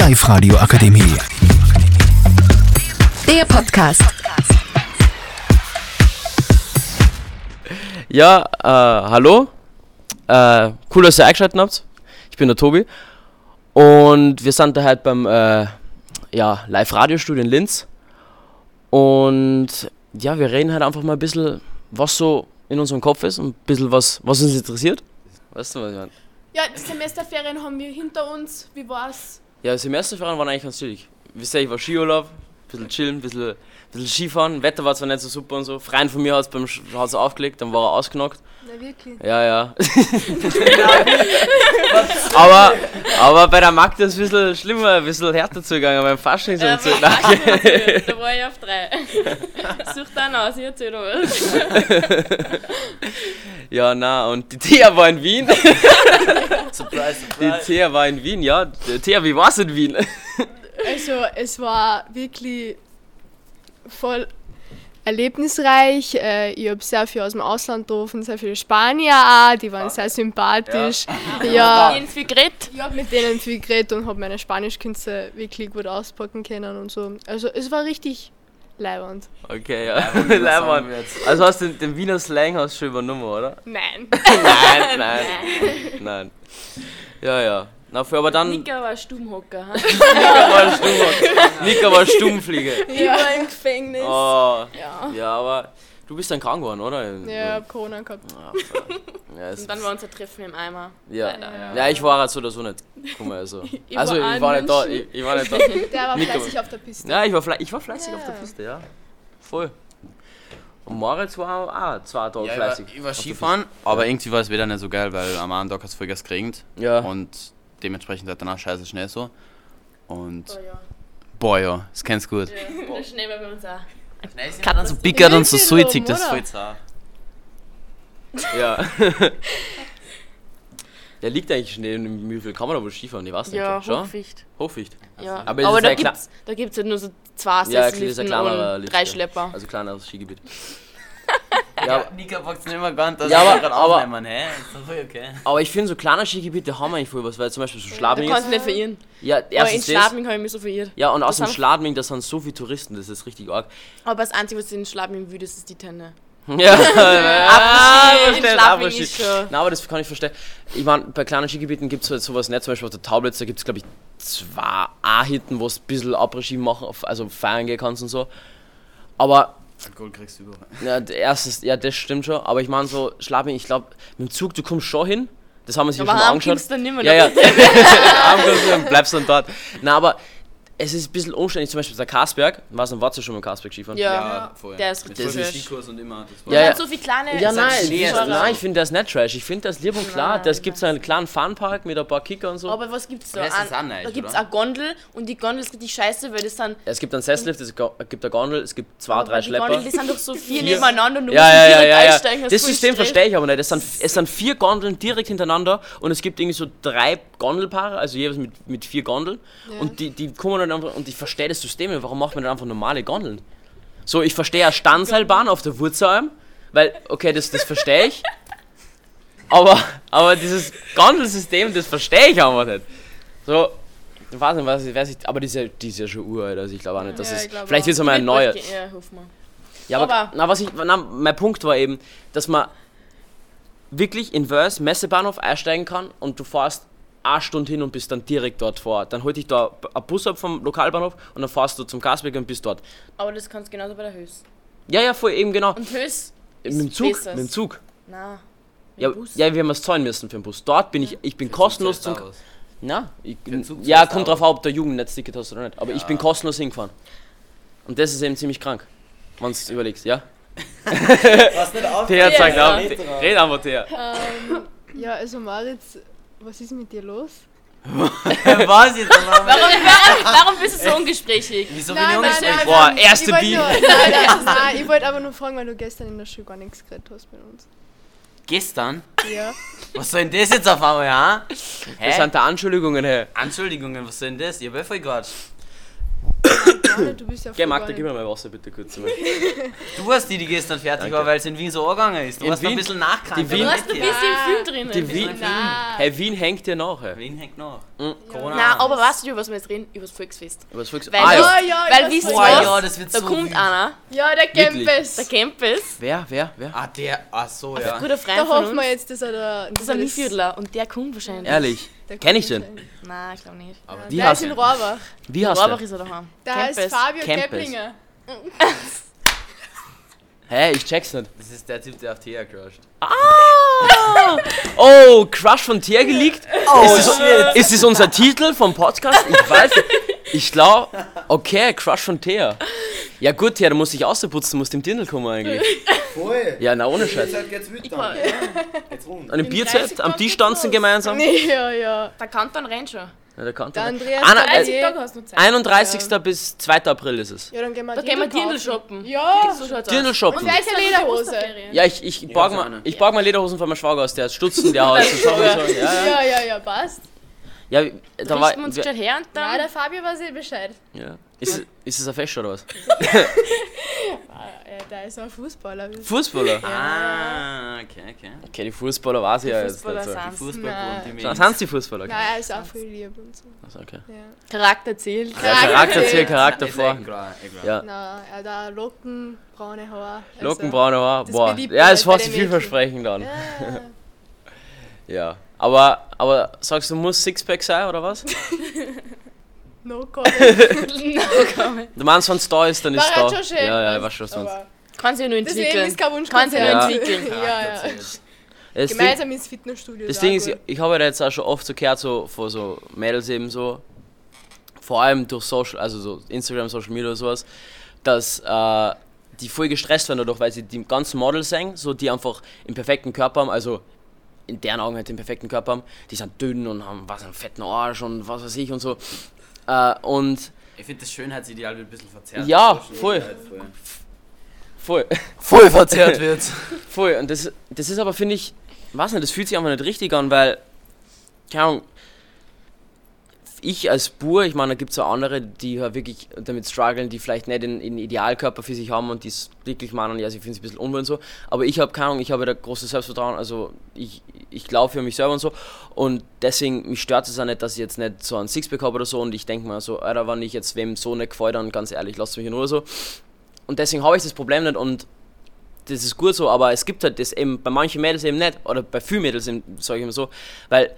Live-Radio Akademie. Der Podcast. Ja, äh, hallo. Äh, cool, dass ihr eingeschaltet habt. Ich bin der Tobi. Und wir sind da halt beim äh, ja, Live-Radio-Studio in Linz. Und ja, wir reden halt einfach mal ein bisschen, was so in unserem Kopf ist und ein bisschen was, was uns interessiert. Weißt du, was ich meine? Ja, die Semesterferien haben wir hinter uns. Wie war's? Ja, Semesterferien waren eigentlich ganz chillig. Wisst ihr, ich war Skiurlaub, bisschen chillen, ein bisschen, bisschen Skifahren. Wetter war zwar nicht so super und so. Freien von mir hat es beim hat's aufgelegt, dann war er ausgenockt. Na wirklich. Ja, ja. aber, aber bei der Magda ist es ein bisschen schlimmer, ein bisschen härter zugegangen, beim Faschingsumzug. da war ich auf drei. Such dann aus, ich erzähl noch was. ja, na, und die Thea war in Wien. Surprise, Die surprise. Thea war in Wien, ja. Thea, wie war's in Wien? Also, es war wirklich voll erlebnisreich. Äh, ich habe sehr viel aus dem Ausland getroffen, sehr viele Spanier auch, die waren sehr sympathisch. Ja, viel geredet. ich habe mit denen viel geredet und habe meine Spanischkünste wirklich gut auspacken können und so. Also, es war richtig leibernd. Okay, ja. jetzt? Also hast du den, den Wiener Slang hast du schon übernommen, oder? Nein. Nein, nein, nein. Ja, ja. Na, für aber dann. Nika war Stummhocker. ha? Nika war stumm. Nika war Stummfliege. Ich war im Gefängnis. Oh. Ja. Ja, aber du bist dann krank geworden, oder? Ja, ich hab Corona gehabt. Ah, fuck. ja, Und dann war unser Treffen im Eimer. ja. Leider. ja, ich war halt so oder so nicht. Guck mal, also. Ich Also, war ich war nicht da. Ich, ich war nicht da. Der war Nika- fleißig auf der Piste. Ja, ich war, fle ich war fleißig Ja. auf der Piste, ja. Voll. Und Moritz war auch zwei Tage Ja, ich war, fleißig. ich war auf der Skifahren, aber irgendwie war es wieder nicht so geil, weil am anderen Tag hat es voll gas geregnet. Ja. Und dementsprechend hat danach scheiße Schnee so. Und ja. boah ja, das kennst du gut. ja. Der Schnee war bei uns auch. Kann dann so bickert und so suizig, das ist voll zart. Ja. Der liegt eigentlich Schnee in Mühlviertel. Kann man da wohl Skifahren? Ich weiß nicht. Ja, schon? Hochficht. Hochficht. Ja. Aber Aber, es ist da ja gibt's, da gibt's halt nur so zwei Ja, das ist ein Sesselliften kleinerer und drei ja. Schlepper. Also kleineres Skigebiet. Ja, ja, Nika packt nicht immer ganz, dass Ja, wir aber- gerade aber- aufnehmen, hä? Ist doch voll okay. aber ich finde, so kleine Skigebiete haben eigentlich voll was, weil zum Beispiel so Du Schladming kannst ist. nicht verirren. Ja, Aber in erstens das. Schladming habe ich mich so verirrt. Ja, und Das aus dem Schladming, da sind so viele Touristen, das ist richtig arg. Aber das Einzige, was in Schladming wütend ist, ist die Tenne. Ja, Après-Ski in verstehe, Schladming Après-Ski. ist schon- Na, aber das kann ich verstehen. Ich meine, bei kleinen Skigebieten gibt es halt sowas nicht. Zum Beispiel auf der Taublitz, da gibt es, glaube ich, zwei A-Hitten, wo es ein bisschen Après-Ski machen, also feiern gehen kannst und so. Aber, Alkohol kriegst du überall. ja, der erstes, ja, das stimmt schon. Aber ich meine, so, Schlabing, ich glaube, mit dem Zug, du kommst schon hin. Das haben wir sich Aber schon mal angeschaut. dann nimmer Ja, ja. und bleibst dann dort. Na, aber es ist ein bisschen umständlich. Zum Beispiel der Karsberg. Was warst du schon mal Karsberg Skifahren? Ja. vorher. Der ist Mit richtig trash. Skikurs und immer. Das Und Ja, dann ja. so viele kleine Ja, nein, nein, ich finde das nicht trash. Ich finde das lieb und klar. Nein, Das gibt so einen kleinen Funpark mit ein paar Kicker und so. Aber was gibt's da? Das ist An- auch nice, da gibt's eine Gondel und die Gondel ist richtig scheiße, weil das sind es gibt einen Sesslift, es gibt eine Gondel, es gibt zwei, drei die Schlepper. Gondel, die sind doch so vier, nebeneinander und du Ja, musst ja, ja, direkt ja, ja. einsteigen. Das System verstehe ich aber nicht. Es sind, es sind vier Gondeln direkt hintereinander und es gibt irgendwie so drei Gondelpaare, also jeweils mit, mit vier Gondeln. Und die, die kommen dann einfach, und ich verstehe das System nicht. Warum macht man dann einfach normale Gondeln? So, ich verstehe eine Standseilbahn auf der Wurzelheim, weil, okay, das, das verstehe ich. Aber, aber dieses Gondelsystem, das verstehe ich einfach nicht. So, ich weiß nicht, was ich weiß nicht, aber die ist ja, die ist ja schon uralt, also ich glaube auch nicht, dass Ja, es. ich Vielleicht wird es einmal ein neuer. Ja, hoffen wir. Ja, aber, Aber- na, was ich, na, mein Punkt war eben, dass man wirklich in Wörs Messebahnhof einsteigen kann und du fährst eine Stunde hin und bist dann direkt dort vor Ort. Dann holt dich da ein Bus ab vom Lokalbahnhof und dann fährst du zum Gasberg und bist dort. Aber das kannst du genauso bei der Hös. Ja, ja, voll, eben genau. Und Hös Mit dem Zug, besser. mit dem Zug. Na. Mit Ja, Bus. ja, wir haben was zahlen müssen für den Bus. Dort bin ich, ich bin kostenlos zum... Wars. Na, ich, ja, du kommt drauf an, ob der Jugendnetzticket hast oder nicht. Aber ich bin kostenlos hingefahren. Und das ist eben ziemlich krank, wenn du überlegst, ja? Was nicht auf? Thea sagt Ja. auch, red einfach, Thea. Ja, also Maritz, was ist mit dir los? Was jetzt? Warum, warum, warum bist du so ungesprächig? Wieso bin ich ungesprächig? Boah, erste nur, nein, nein, nein, ich wollte aber nur fragen, weil du gestern in der Schule gar nichts geredet hast mit uns. Gestern? Ja. Was soll denn das jetzt auf einmal? Das Hä? sind da Anschuldigungen, hey. Entschuldigungen, was soll denn das? Ich hab eh voll grad. Mann, du bist ja Geh Magda, gib mir mal Wasser bitte kurz. mal. Du warst die, die gestern fertig Danke. war, weil es in Wien so angegangen ist. Du In warst noch ein bisschen nachkrank. Du hast ein bisschen im Film drinnen. Die Wien, hey, Wien hängt dir nach. Hey. Wien hängt noch. Mhm. Corona. Nein, aber weißt du, über was wir jetzt reden? Über das Volksfest. Aber das Volks- Weil, ah, ja. Ja, ja, weil wisst ihr was? ja, das wird Da so kommt wild. einer, Ja, der? Campus. der Campus, Wer, wer, wer? Ah, der. Ach so, ja. ein guter Freund Da hoffen wir jetzt, dass er da. Das ist ein Miefviertler und der kommt wahrscheinlich. Ehrlich. Kenn ich den? Nein, ich glaube nicht. Aber Wie Der heißt ist in der? Rohrbach. Wie heißt Rohrbach der? ist er daheim. Der heißt. Fabio Campus. Keplinger. Hä, ich check's nicht. Das ist der Typ, der auf Thea crusht. Oh, Crush von Tier geleakt? Oh, ist, das, ist das unser Titel vom Podcast? Ich weiß. Ich glaube, okay, Crush von Thea. Ja gut, Thea, du musst dich ausputzen, du musst im Dirndl kommen eigentlich. Voll. Ja, na ohne Scheiß. Jetzt geht's Ich weiter. kann, Geht's rund. An dem Bierzelt, 30 am Tisch tanzen gemeinsam. Nee, ja, ja. der Kanton rennt schon. Ja, der kann Der Andreas Anna, Barbier. 30 Tage hast du Zeit. 31. bis 2. April ist es. Ja, dann gehen wir Da gehen wir Dirndl Dirndl shoppen. Ja. So Dirndl shoppen. Und welche Lederhose? Ja, ich, ich, borg so mal, eine. ich borg mal Lederhosen von meinem Schwager aus, der hat Stutzen, der hat ja, ja. Ja, ja, ja, passt. Ja, da war, Richten wir uns wir- her und Nein, dann... der Fabio weiß eh Bescheid. ja. Ist, ist es ein Fest oder was? Ah, ja, der ist ein Fußballer. Fußballer? Ah, okay, okay. Okay, die Fußballer weiß ich ja jetzt Fußballer nicht so. Die. Fußballgruppe, die Sind Mädels. die Fußballer? Nein, er ist auch viel lieb und so. Also, okay. Ja. Charakter zählt. Ja, Charakter zählt. Charakter vor. echt klar. Ja. Na, er hat auch Locken, braune Haare. Also, Lockenbraune Haar, das boah. Ja, ist bei fast vielversprechend dann. Ja. Ja. Aber, aber sagst du, muss Sixpack sein oder was? No comment. Du meinst, wenn es da ist, dann ist es War da. halt schon schön. Ja, ja, ich weiß schon, was du meinst. Kann sich ja nur das Leben entwickeln. ist kein Wunsch. Kann sich ja Ja. nur entwickeln. Ja, ja. Das Ding, Gemeinsam ins Fitnessstudio. das Ding ist, gut. ich habe ja jetzt auch schon oft so gehört, so von so Mädels eben so, vor allem durch Social, also so Instagram, Social Media oder sowas, dass äh, die voll gestresst werden dadurch, weil sie die ganzen Models sehen, so die einfach im perfekten Körper haben, also in deren Augen halt den perfekten Körper haben, die sind dünn und haben was einen fetten Arsch und was weiß ich und so. Äh, und Ich finde das Schönheitsideal wird ein bisschen verzerrt. Ja, voll. voll. voll, Voll verzerrt wird. voll. Und das, das ist aber, finde ich, weiß nicht, das fühlt sich einfach nicht richtig an, weil, keine Ahnung, ich als Bur, ich meine, da gibt es auch andere, die ja wirklich damit strugglen, die vielleicht nicht einen Idealkörper für sich haben und die es wirklich meinen, ja, sie finden sich ein bisschen unwohl und so. Aber ich habe keine Ahnung, ich habe da großes Selbstvertrauen, also ich, ich glaube für mich selber und so. Und deswegen, mich stört es auch nicht, dass ich jetzt nicht so einen Sixpack habe oder so und ich denke mir so, Alter, wenn ich jetzt wem so nicht gefällt, dann ganz ehrlich, lasst mich in Ruhe so. Und deswegen habe ich das Problem nicht und das ist gut so, aber es gibt halt das eben bei manchen Mädels eben nicht, oder bei vielen Mädels, sage ich immer so, weil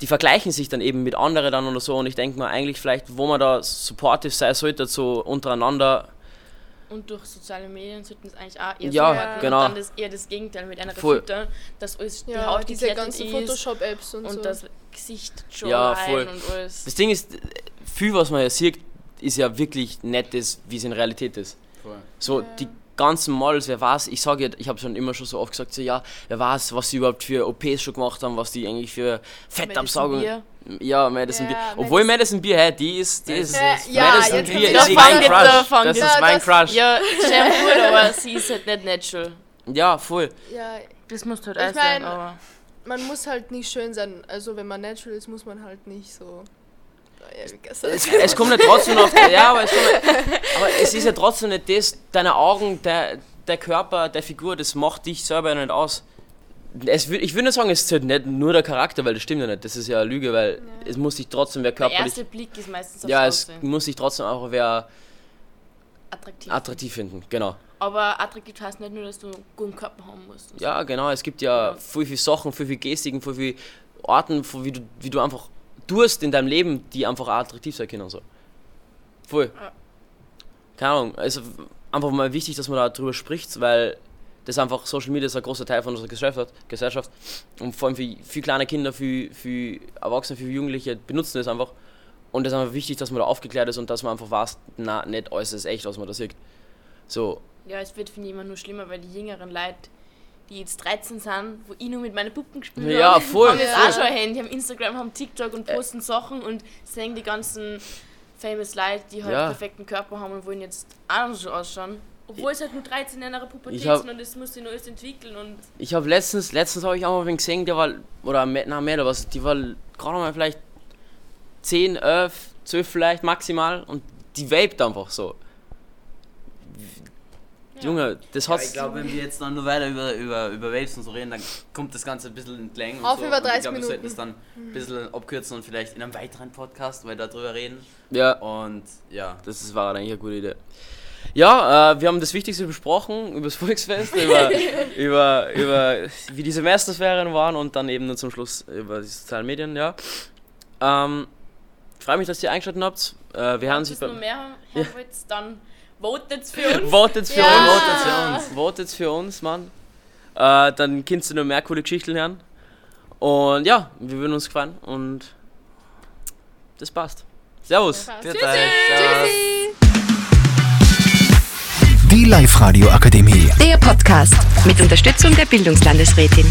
die vergleichen sich dann eben mit anderen dann oder so und ich denke mir eigentlich vielleicht, wo man da supportive sein sollte, so untereinander, Und durch soziale Medien sollten es eigentlich auch eher Ja, genau. Und dann das, eher das Gegenteil mit einer Voll. Filter, dass alles die Ja, Haut diese ganzen ist Photoshop-Apps und, und so. das Gesicht schon Ja, rein voll. und alles. das Ding ist, viel was man ja sieht, ist ja wirklich das, wie es in Realität ist. Voll. So, die ganzen Models, wer weiß, ich sage ja, ich habe schon immer schon so oft gesagt, so ja, wer weiß, was sie überhaupt für OPs schon gemacht haben, was die eigentlich für Fettabsaugung. Bier. Ja, Madison Ja, Beer. Obwohl Madison- Madison Beer, hey, die ist, die ist, Ja, ja, Madison jetzt Beer ist mein Crush. Das jetzt- ist Ja, mein das- Crush. Ja, sehr gut, aber sie ist halt nicht natural. Ja, voll. ja, Das muss halt Ich sein, aber. man muss halt nicht schön sein. Also wenn man natural ist, muss man halt nicht so. Ja. Es, es kommt ja trotzdem auf. Ja, aber es, kommt, aber es ist ja trotzdem nicht das, deine Augen, der, der Körper, der Figur, das macht dich selber ja nicht aus. Es, ich würde nicht sagen, es zählt nicht nur der Charakter, weil das stimmt ja nicht. Das ist ja eine Lüge, weil es muss sich trotzdem wer Der körperlich. erste Blick ist meistens aufs Ja, es Aussehen. muss sich trotzdem auch wer attraktiv. attraktiv finden. Genau. aber attraktiv heißt nicht nur, dass du einen guten Körper haben musst. und so. Ja, genau. Es gibt ja Ja. viel, viel Sachen, viel, viel Gestiken, viel, viel Orten, wie, du, wie du einfach tust in deinem Leben, die einfach auch attraktiv sein können. So. Voll. Keine Ahnung. Also einfach mal wichtig, dass man da drüber spricht, weil das einfach Social Media ist ein großer Teil von unserer Gesellschaft. Gesellschaft. Und vor allem für, für kleine Kinder, für, für Erwachsene, für Jugendliche benutzen das einfach. Und es ist einfach wichtig, dass man da aufgeklärt ist und dass man einfach weiß, na, nicht alles ist echt, was man da sieht. So, Ja, es wird, finde ich, immer nur schlimmer, weil die jüngeren Leute, die jetzt 13 sind, wo ich nur mit meinen Puppen gespielt habe, Ja, voll, haben jetzt auch schon ein Handy, haben Instagram, haben TikTok und posten Sachen und sehen die ganzen famous Leute, die halt Ja. perfekten Körper haben und wollen jetzt auch so ausschauen. Obwohl es halt nur 13 in einer Pubertät Ich sind und es muss sich noch alles entwickeln und Ich habe letztens, letztens habe ich auch mal wen gesehen, der war, oder na mehr oder was, die war gerade mal vielleicht 10, 11, 12 vielleicht maximal und die vaped einfach so. Junge, das Ja, hat's. ich glaube, wenn wir jetzt dann nur weiter über, über, über Waves und so reden, dann kommt das Ganze ein bisschen entlang. Auf so. über Und 30 ich glaube, wir sollten es Minuten. dann ein bisschen abkürzen und vielleicht in einem weiteren Podcast weil darüber reden. ja, Und ja. das ist- war eigentlich eine gute Idee. Ja, äh, wir haben das Wichtigste besprochen, über das Volksfest, über, über, über wie die Semesterferien waren und dann eben nur zum Schluss über die sozialen Medien, ja. Ähm, freue mich, dass ihr eingeschaltet habt. Äh, wir hören Wenn sich ihr noch beim... mehr haben hören wollt, dann votet für uns. Votet für Ja. uns. Votet für uns. Votet für uns, Mann. Äh, dann kannst du noch mehr coole Geschichten hören. Und ja, wir würden uns freuen und das passt. Servus. Passt. Viert Tschüssi. Servus. Die Live-Radio Akademie. Der Podcast mit Unterstützung der Bildungslandesrätin.